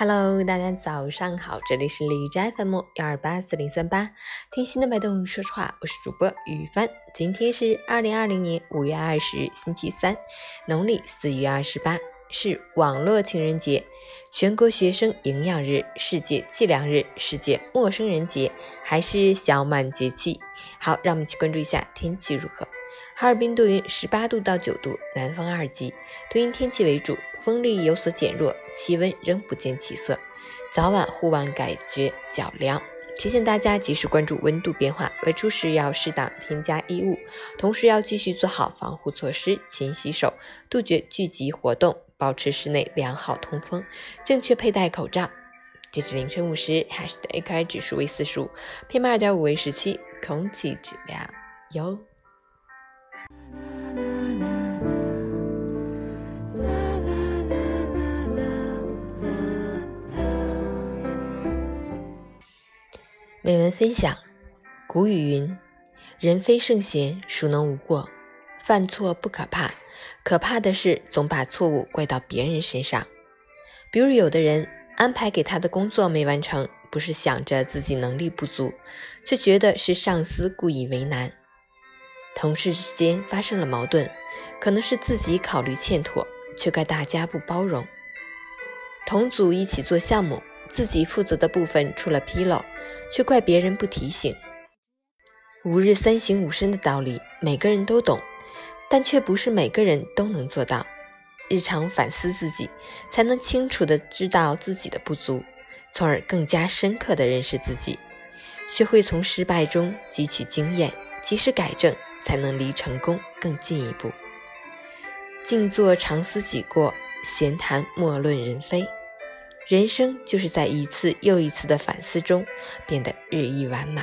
Hello，大家早上好，这里是李斋 FM 幺二八四零三八，听心的脉动说实话，我是主播雨帆。今天是二零二零年五月二十日，星期三，农历四月二十八，是网络情人节、全国学生营养日、世界计量日、世界陌生人节，还是小满节气。好，让我们去关注一下天气如何。哈尔滨多云，十八度到九度，南风二级，多云天气为主，风力有所减弱，气温仍不见起色，早晚户外感觉较凉。提醒大家及时关注温度变化，外出时要适当添加衣物，同时要继续做好防护措施，勤洗手，杜绝聚集活动，保持室内良好通风，正确佩戴口罩。截至凌晨五时，海市的 AQI 指数为四十五，PM 二点五为十七，空气质量优。美文分享：古语云，人非圣贤，孰能无过？犯错不可怕，可怕的是总把错误怪到别人身上。比如，有的人安排给他的工作没完成，不是想着自己能力不足，却觉得是上司故意为难。同事之间发生了矛盾，可能是自己考虑欠妥，却怪大家不包容。同组一起做项目，自己负责的部分出了纰漏。却怪别人不提醒。吾日三省吾身的道理，每个人都懂，但却不是每个人都能做到。日常反思自己，才能清楚地知道自己的不足，从而更加深刻地认识自己，学会从失败中汲取经验，及时改正，才能离成功更进一步。静坐常思己过，闲谈莫论人非。人生就是在一次又一次的反思中变得日益完满。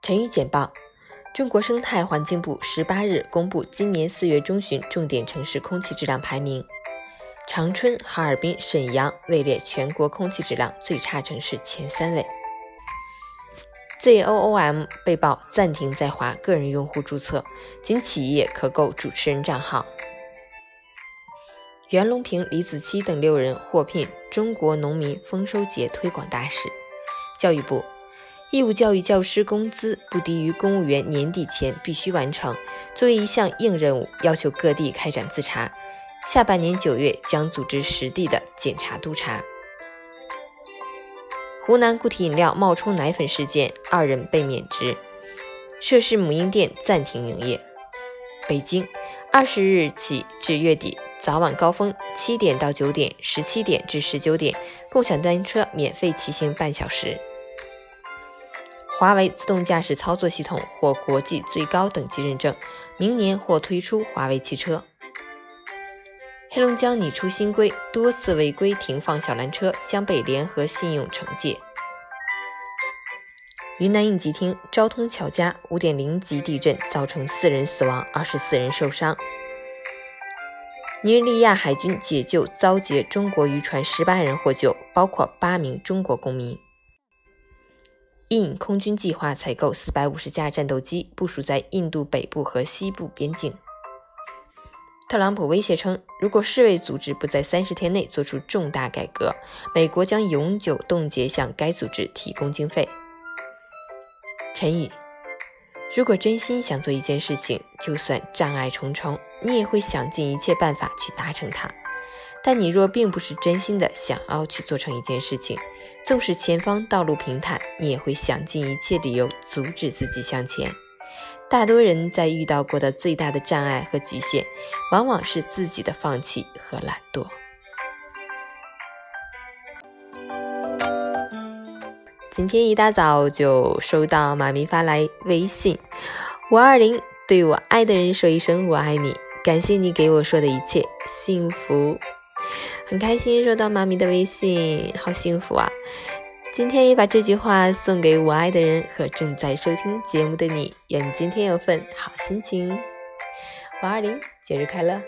成语简报：中国生态环境部十八日公布今年四月中旬重点城市空气质量排名，长春、哈尔滨、沈阳位列全国空气质量最差城市前三位。ZOOM 被曝暂停在华个人用户注册，仅企业可购主持人账号。袁隆平、李子柒等六人获聘中国农民丰收节推广大使。教育部，义务教育教师工资不低于公务员年底前必须完成，作为一项硬任务，要求各地开展自查。下半年九月将组织实地的检查督查。湖南固体饮料冒充奶粉事件，二人被免职，涉事母婴店暂停营业。北京，二十日起至月底，早晚高峰七点到九点、十七点至十九点，共享单车免费骑行半小时。华为自动驾驶操作系统获国际最高等级认证，明年或推出华为汽车。黑龙江拟出新规，多次违规停放小蓝车将被联合信用惩戒。云南应急厅昭通巧家五点零级地震造成四人死亡，二十四人受伤。尼日利亚海军解救遭劫中国渔船十八人获救，包括八名中国公民。印空军计划采购四百五十架战斗机，部署在印度北部和西部边境。特朗普威胁称，如果世卫组织不在三十天内做出重大改革，美国将永久冻结向该组织提供经费。陈宇：如果真心想做一件事情，就算障碍重重，你也会想尽一切办法去达成它。但你若并不是真心的想要去做成一件事情，纵使前方道路平坦，你也会想尽一切理由阻止自己向前。大多人在遇到过的最大的障碍和局限，往往是自己的放弃和懒惰。今天一大早就收到妈咪发来微信，五二零对我爱的人说一声我爱你，感谢你给我说的一切，幸福，很开心收到妈咪的微信，好幸福啊！今天也把这句话送给我爱的人和正在收听节目的你，愿你今天有份好心情。五二零，节日快乐！